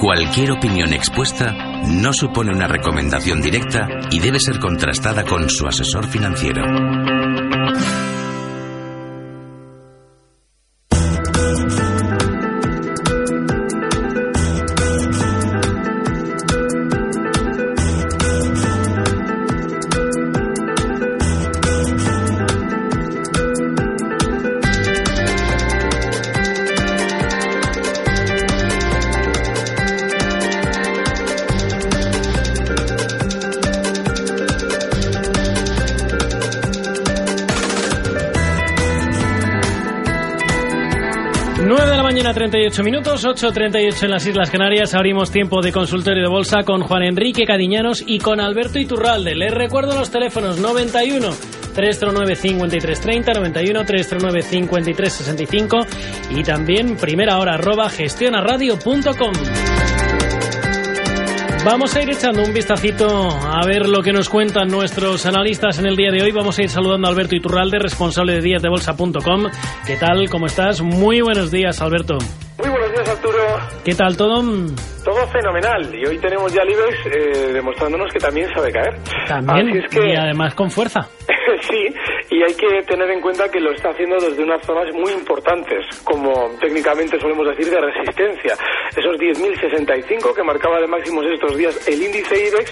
Cualquier opinión expuesta no supone una recomendación directa y debe ser contrastada con su asesor financiero. 38 minutos, 8.38 en las Islas Canarias. Abrimos tiempo de consultorio de bolsa con Juan Enrique Cadiñanos y con Alberto Iturralde. Les recuerdo los teléfonos 91 309 5330, 91 309 5365 y también primera hora arroba gestionaradio.com. Vamos a ir echando un vistacito a ver lo que nos cuentan nuestros analistas en el día de hoy. Vamos a ir saludando a Alberto Iturralde, responsable de díasdebolsa.com. ¿Qué tal? ¿Cómo estás? Muy buenos días, Alberto. Muy buenos días, Arturo. ¿Qué tal todo? Todo fenomenal. Y hoy tenemos ya Libres eh, demostrándonos que también sabe caer. También, y además con fuerza. sí, y hay que tener en cuenta que lo está haciendo desde unas zonas muy importantes, como técnicamente solemos decir de resistencia. Esos 10.065 que marcaba de máximos estos días el índice IBEX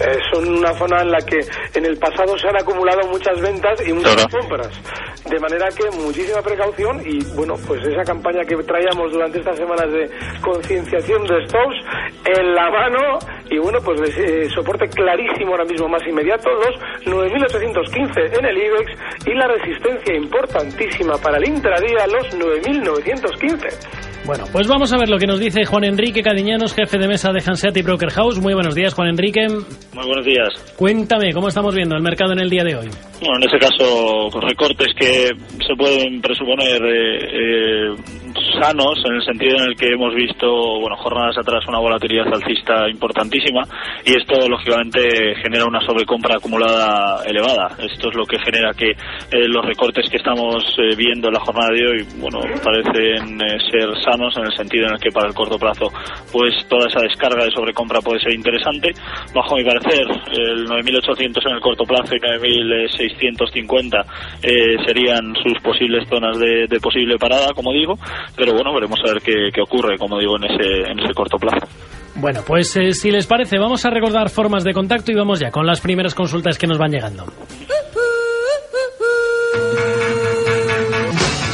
eh, son una zona en la que en el pasado se han acumulado muchas ventas y muchas compras. De manera que muchísima precaución y bueno, pues esa campaña que traíamos durante estas semanas de concienciación de stocks en la mano y bueno, pues eh, soporte clarísimo ahora mismo más inmediato los 9.815 en el IBEX y la resistencia importantísima para el intradía los 9.915. Bueno, pues vamos a ver lo que nos dice Juan Enrique Cadiñanos, jefe de mesa de Hanseat Broker House. Muy buenos días, Juan Enrique. Muy buenos días. Cuéntame, ¿cómo estamos viendo el mercado en el día de hoy? Bueno, en ese caso, con recortes que se pueden presuponer eh, eh, sanos, en el sentido en el que hemos visto, bueno, jornadas atrás una volatilidad alcista importantísima y esto, lógicamente, genera una sobrecompra acumulada elevada. Esto es lo que genera que eh, los recortes que estamos viendo en la jornada de hoy, bueno, parecen ser sanos en el sentido en el que para el corto plazo pues toda esa descarga de sobrecompra puede ser interesante. Bajo mi parecer, el 9.800 en el corto plazo y 9.650 eh, serían sus posibles zonas de, posible parada, como digo, pero bueno, veremos a ver qué, qué ocurre, como digo, en ese, en ese corto plazo. Bueno, pues eh, si les parece, vamos a recordar formas de contacto y vamos ya con las primeras consultas que nos van llegando.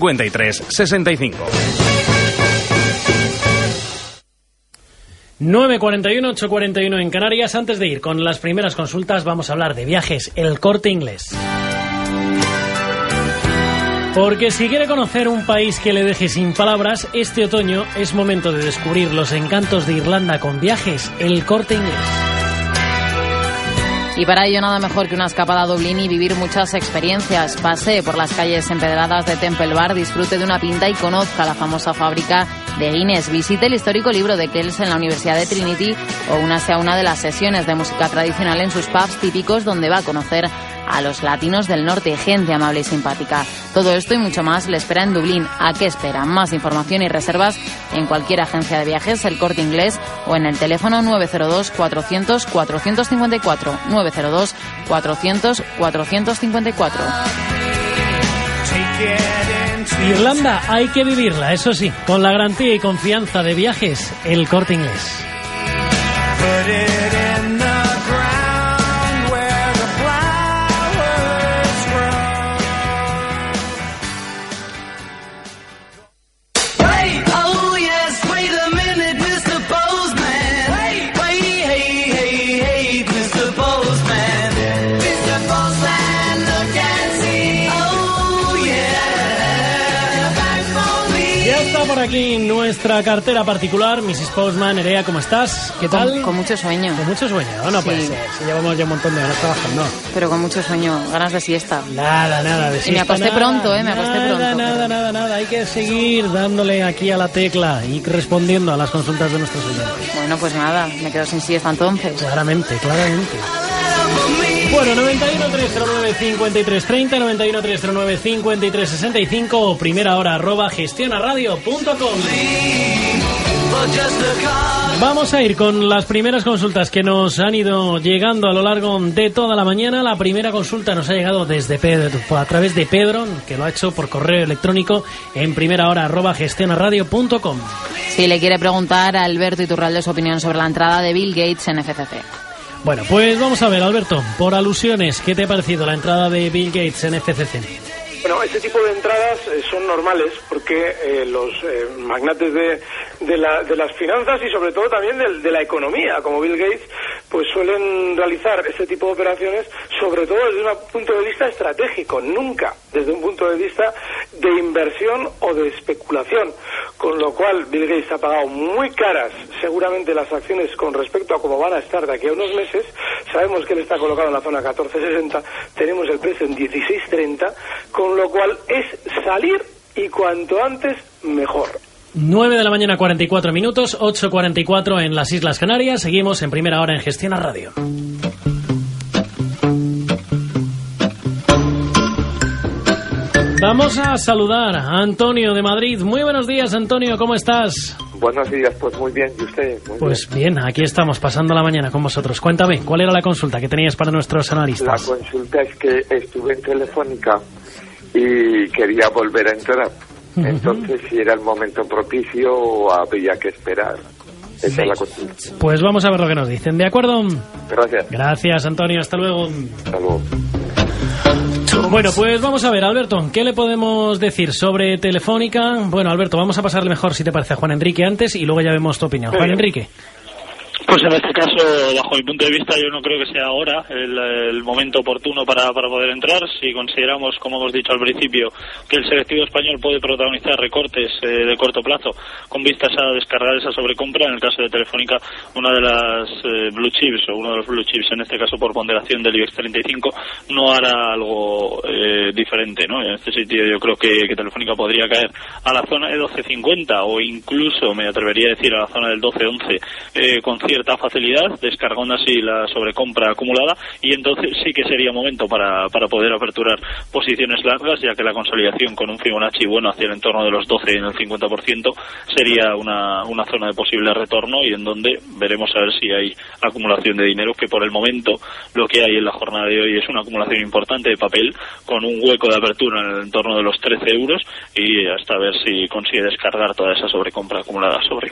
53 65. 9.41, 8.41 en Canarias. Antes de ir con las primeras consultas, vamos a hablar de viajes, el corte inglés. Porque si quiere conocer un país que le deje sin palabras, este otoño es momento de descubrir los encantos de Irlanda con viajes, el corte inglés. Y para ello nada mejor que una escapada a Dublín y vivir muchas experiencias. Pase por las calles empedradas de Temple Bar, disfrute de una pinta y conozca la famosa fábrica de Guinness. Visite el histórico libro de Kells en la Universidad de Trinity o únase a una de las sesiones de música tradicional en sus pubs típicos donde va a conocer a los latinos del norte, gente amable y simpática. Todo esto y mucho más le espera en Dublín. ¿A qué espera? Más información y reservas en cualquier agencia de viajes, el corte inglés o en el teléfono 902 400 Irlanda hay que vivirla, eso sí, con la garantía y confianza de viajes, el corte inglés. Aquí nuestra cartera particular, Mrs. Postman, Erea, ¿cómo estás? ¿Qué tal? Con, con mucho sueño. Con mucho sueño, ¿o no Sí. puede ser? Si llevamos ya un montón de horas trabajando. Pero con mucho sueño, ganas de siesta. Nada, nada. De Y me siesta, acosté nada, pronto, ¿eh? Me acosté nada, pronto, Nada, pero- nada, nada. Hay que seguir dándole aquí a la tecla y respondiendo a las consultas de nuestros oyentes. Bueno, pues nada, me quedo sin siesta entonces. Claramente, claramente. Bueno, 91 309 53 30, 91 309 53 65 o primera hora arroba gestionaradio.com. Vamos a ir con las primeras consultas que nos han ido llegando a lo largo de toda la mañana. La primera consulta nos ha llegado desde Pedro, a través de Pedro, que lo ha hecho por correo electrónico en primera hora arroba gestionaradio.com. Si le quiere preguntar a Alberto Iturralde su opinión sobre la entrada de Bill Gates en FCC. Bueno, pues vamos a ver, Alberto, por alusiones, ¿qué te ha parecido la entrada de Bill Gates en FCC? Bueno, este tipo de entradas eh, son normales porque eh, los eh, magnates de, de, la- de las finanzas y sobre todo también del- de, la economía, como Bill Gates, pues suelen realizar este tipo de operaciones sobre todo desde un punto de vista estratégico, nunca desde un punto de vista de inversión o de especulación. Con lo cual, Bill Gates ha pagado muy caras seguramente las acciones con respecto a cómo van a estar de aquí a unos meses. Sabemos que él está colocado en la zona 1460, tenemos el precio en 1630, con lo cual es salir y cuanto antes mejor. 9 de la mañana 44 minutos, 8.44 en las Islas Canarias. Seguimos en primera hora en Gestión a Radio. Vamos a saludar a Antonio de Madrid. Muy buenos días, Antonio, ¿cómo estás? Buenos días, pues muy bien, ¿y usted? Muy Pues bien, aquí estamos pasando la mañana con vosotros. Cuéntame, ¿cuál era la consulta que tenías para nuestros bien. La analistas? consulta es que estuve en Telefónica y quería volver a entrar. Entonces, si era el momento propicio había que esperar. Esa es la consulta. Pues vamos a ver lo que nos dicen, ¿de acuerdo? Gracias. Gracias, Antonio, hasta luego. Hasta luego. Bueno, pues vamos a ver, Alberto, ¿qué le podemos decir sobre Telefónica? Bueno, Alberto, vamos a pasarle mejor, si te parece, a Juan Enrique antes y luego ya vemos tu opinión. Juan. Enrique. Pues en este caso, bajo mi punto de vista, yo no creo que sea ahora el, momento oportuno para, para poder entrar. Si consideramos, como hemos dicho al principio, que el selectivo español puede protagonizar recortes eh, de corto plazo con vistas a descargar esa sobrecompra, en el caso de Telefónica, una de las eh, blue chips, o uno de los blue chips, en este caso por ponderación del IBEX 35, no hará algo eh, diferente. ¿no? En este sitio yo creo que, que Telefónica podría caer a la zona de 12.50 o incluso, me atrevería a decir, a la zona del 12.11 eh, con cierta facilidad, descargando así la sobrecompra acumulada y entonces sí que sería momento para, para poder aperturar posiciones largas, ya que la consolidación con un Fibonacci bueno hacia el entorno de los 12 en el 50% sería una, una zona de posible retorno y en donde veremos a ver si hay acumulación de dinero, que por el momento lo que hay en la jornada de hoy es una acumulación importante de papel con un hueco de apertura en el entorno de los 13 euros y hasta ver si consigue descargar toda esa sobrecompra acumulada sobre.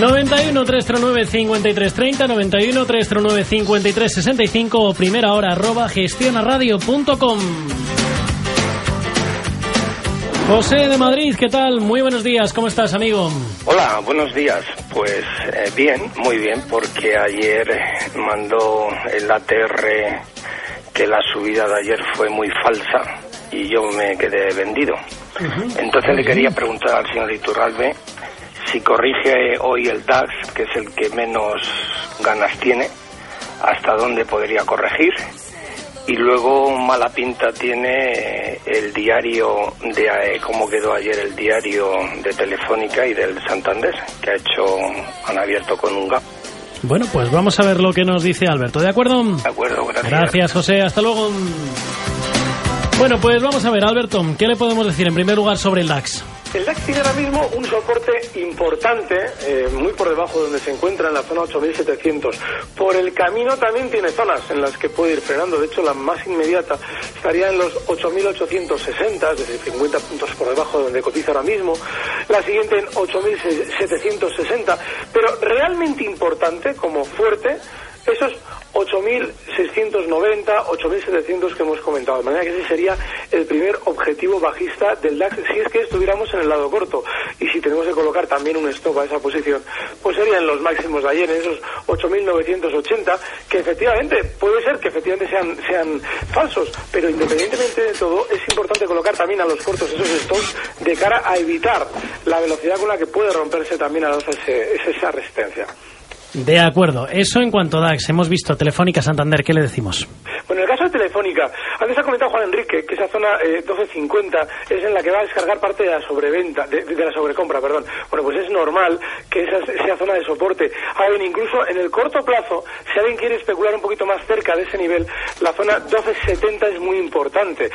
91 309 5330 91 309 5365 o primera hora arroba gestionaradio.com José de Madrid, ¿qué tal? Muy buenos días, ¿cómo estás, amigo? Hola, buenos días. Pues eh, bien, muy bien, porque ayer mandó el ATR que la subida de ayer fue muy falsa y yo me quedé vendido. Entonces le quería preguntar al señor Iturralbe si corrige hoy el DAX, que es el que menos ganas tiene, hasta dónde podría corregir. Y luego mala pinta tiene el diario de eh, cómo quedó ayer el diario de Telefónica y del Santander, que ha hecho, han abierto con un gap. Bueno, pues vamos a ver lo que nos dice Alberto, ¿de acuerdo? De acuerdo, gracias. Gracias, José, hasta luego. Bueno, pues vamos a ver, Alberto, ¿qué le podemos decir en primer lugar sobre el DAX? El DAX tiene ahora mismo un soporte importante, eh, muy por debajo de donde se encuentra, en la zona 8700. Por el camino también tiene zonas en las que puede ir frenando. De hecho, la más inmediata estaría en los 8860, es decir, 50 puntos por debajo de donde cotiza ahora mismo. La siguiente en 8760. Pero realmente importante, como fuerte, esos 8.690, 8.700 que hemos comentado. De manera que ese sería el primer objetivo bajista del DAX si es que estuviéramos en el lado corto. Y si tenemos que colocar también un stop a esa posición, pues serían los máximos de ayer, en esos 8.980, que efectivamente puede ser que efectivamente sean, sean falsos, pero independientemente de todo, es importante colocar también a los cortos esos stops de cara a evitar la velocidad con la que puede romperse también a esa resistencia. De acuerdo. Eso en cuanto a DAX. Hemos visto Telefónica Santander. ¿Qué le decimos? Telefónica, antes ha comentado Juan Enrique que esa zona 1250 eh, es en la que va a descargar parte de la sobreventa, de, la sobrecompra, perdón. Bueno, pues es normal que esa zona de soporte. Ahora bien, incluso en el corto plazo, si alguien quiere especular un poquito más cerca de ese nivel, la zona 1270 es muy importante.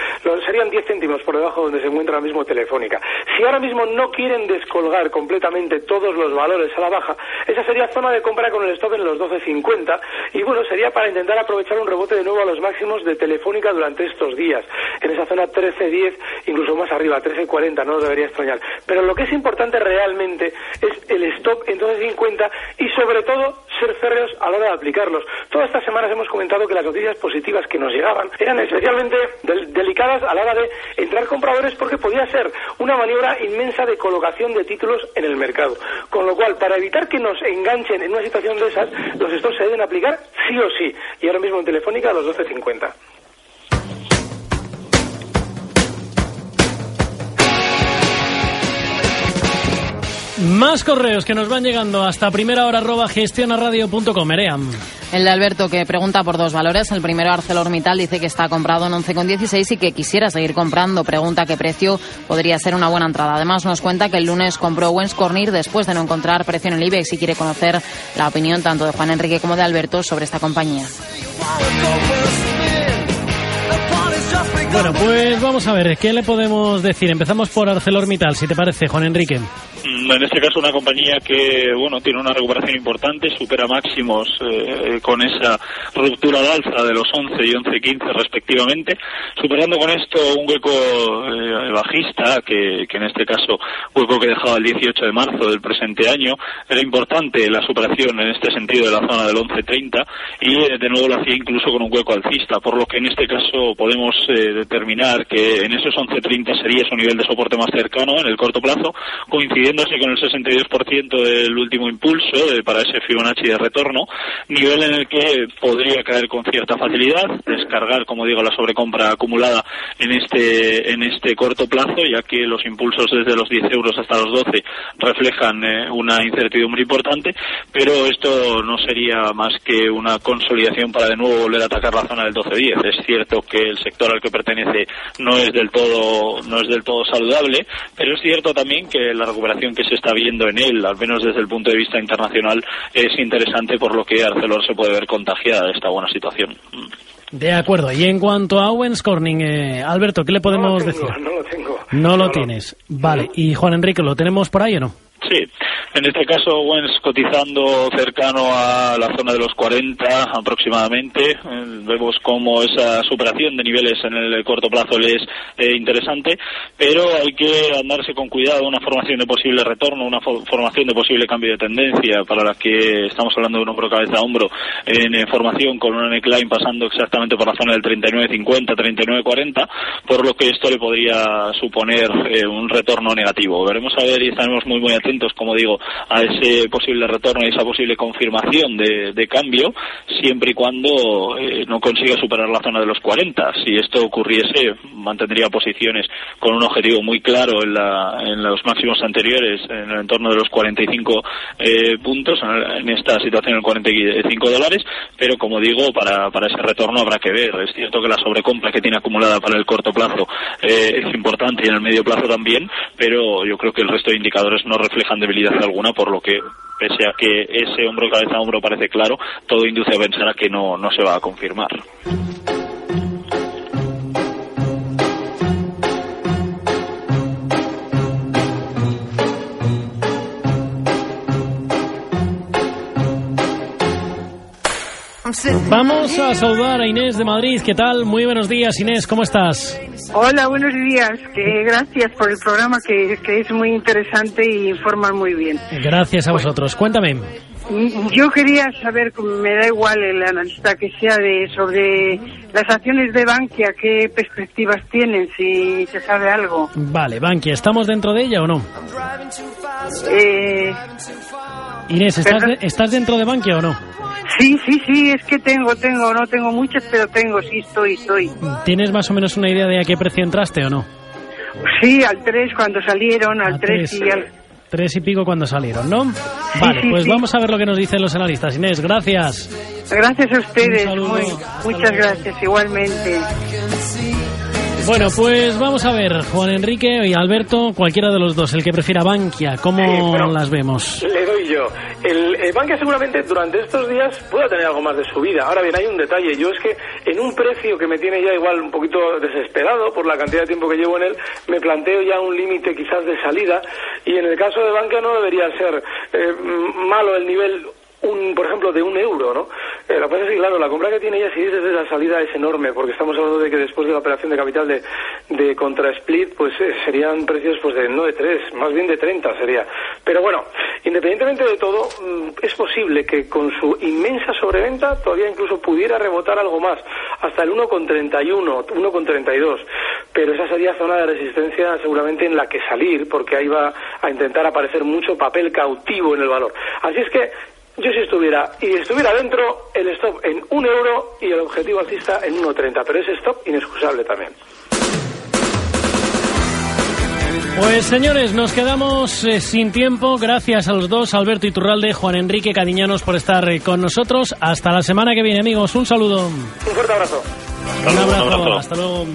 serían 10 céntimos por debajo donde se encuentra ahora mismo Telefónica. Si ahora mismo no quieren descolgar completamente todos los valores a la baja, esa sería zona de compra con el stop en los 12.50 y bueno, sería para intentar aprovechar un rebote de nuevo a los máximos de Telefónica durante estos días, en esa zona 13.10, incluso más arriba, 13.40, no debería extrañar. Pero lo que es importante realmente es el stop en 12.50 y sobre todo ser férreos a la hora de aplicarlos. Todas estas semanas hemos comentado que las noticias positivas que nos llegaban eran especialmente delicadas a la hora de entrar compradores porque podía ser una maniobra inmensa de colocación de títulos en el mercado. Con lo cual, para evitar que nos enganchen en una situación de esas, los stops se deben aplicar sí o sí. Y ahora mismo en Telefónica a los 12.50. Más correos que nos van llegando hasta primera hora arroba gestionaradio.com. El de Alberto que pregunta por dos valores. El primero ArcelorMittal dice que está comprado en 11,16 y que quisiera seguir comprando. Pregunta qué precio podría ser una buena entrada. Además nos cuenta que el lunes compró Wens Cornir después de no encontrar precio en el IBEX y quiere conocer la opinión tanto de Juan Enrique como de Alberto sobre esta compañía. Bueno, pues vamos a ver, ¿qué le podemos decir? Empezamos por ArcelorMittal, si te parece, Juan Enrique. En este caso una compañía que bueno tiene una recuperación importante, supera máximos eh, con esa ruptura al alza de los 11 y 11.15 respectivamente, superando con esto un hueco eh, bajista que, que, en este caso hueco que dejaba el 18 de marzo del presente año. Era importante la superación en este sentido de la zona del 11.30 y eh, de nuevo lo hacía incluso con un hueco alcista, por lo que en este caso podemos determinar que en esos 11.30 sería su nivel de soporte más cercano en el corto plazo, coincidiendo con el 62% del último impulso para ese Fibonacci de retorno, nivel en el que podría caer con cierta facilidad, descargar, como digo, la sobrecompra acumulada en este, en este corto plazo, ya que los impulsos desde los 10 euros hasta los 12 reflejan eh, una incertidumbre importante, pero esto no sería más que una consolidación para de nuevo volver a atacar la zona del 12-10. Es cierto que el sector al que pertenece no es del todo, no es del todo saludable, pero es cierto también que la recuperación que se está viendo en él, al menos desde el punto de vista internacional, es interesante por lo que Arcelor se puede ver contagiada de esta buena situación. De acuerdo. Y en cuanto a Owens Corning, eh, Alberto, ¿qué le podemos decir? No lo tengo. No, lo tienes. Vale. ¿Y Juan Enrique, lo tenemos por ahí o no? Sí, en este caso Wens cotizando cercano a la zona de los 40 aproximadamente. Eh, vemos como esa superación de niveles en el corto plazo le es eh, interesante, pero hay que andarse con cuidado. Una formación de posible retorno, una formación de posible cambio de tendencia para la que estamos hablando de un hombro cabeza a hombro en eh, formación con una neckline pasando exactamente por la zona del 39.50, 39.40, por lo que esto le podría suponer un retorno negativo. Veremos a ver y estaremos muy muy atentos, como digo, a ese posible retorno y esa posible confirmación de, cambio, siempre y cuando eh, no consiga superar la zona de los 40. Si esto ocurriese, mantendría posiciones con un objetivo muy claro en, los máximos anteriores, en el entorno de los 45 eh, puntos, en esta situación en 45 dólares, pero como digo, para, ese retorno habrá que ver. Es cierto que la sobrecompra que tiene acumulada para el corto plazo eh, es importante y en el medio plazo también, pero yo creo que el resto de indicadores no reflejan debilidad alguna, por lo que, pese a que ese hombro cabeza a hombro parece claro, todo induce a pensar a que no, no se va a confirmar. Vamos a saludar a Inés de Madrid. ¿Qué tal? Muy buenos días, Inés. ¿Cómo estás? Hola, buenos días. Que gracias por el programa que, es muy interesante y informa muy bien. Gracias a vosotros. Cuéntame. Yo quería saber, me da igual el analista que sea, de sobre las acciones de Bankia, qué perspectivas tienen, si se sabe algo. Vale, Bankia, ¿estamos dentro de ella o no? Eh, Inés, ¿estás, de- ¿estás dentro de Bankia o no? sí, sí, sí, es que tengo, tengo, no tengo muchas, pero tengo, sí, estoy, estoy. ¿Tienes más o menos una idea de a qué precio entraste o no? Sí, al 3 cuando salieron, al A 3 tres. y al... Tres y pico cuando salieron, ¿no? Vale, sí, pues sí. vamos a ver lo que nos dicen los analistas. Inés, gracias. Gracias a ustedes, muy- muchas gracias, igualmente. Bueno, pues vamos a ver, Juan Enrique y Alberto, cualquiera de los dos, el que prefiera Bankia, ¿cómo las vemos? Le doy yo. El, el Bankia seguramente durante estos días pueda tener algo más de subida. Ahora bien, hay un detalle. Yo es que en un precio que me tiene ya igual un poquito desesperado por la cantidad de tiempo que llevo en él, me planteo ya un límite quizás de salida. Y en el caso de Bankia no debería ser eh, malo el nivel un, por ejemplo, de un euro, ¿no? Eh, que pasa es que, claro, la compra que tiene ella, si es desde la salida, es enorme, porque estamos hablando de que después de la operación de capital de, de contra split, pues eh, serían precios pues de no de 3, más bien de 30 sería. Pero bueno, independientemente de todo, mm, es posible que con su inmensa sobreventa todavía incluso pudiera rebotar algo más, hasta el 1,31, 1,32. Pero esa sería zona de resistencia seguramente en la que salir, porque ahí va a intentar aparecer mucho papel cautivo en el valor. Así es que yo si estuviera y estuviera dentro, el stop en un euro y el objetivo alcista en 1,30, pero ese stop inexcusable también. Pues señores, nos quedamos eh, sin tiempo. Gracias a los dos, Alberto Iturralde, Juan Enrique Cadiñanos, por estar eh, con nosotros. Hasta la semana que viene, amigos. Un saludo. Un fuerte abrazo. Un abrazo. abrazo. Hasta luego.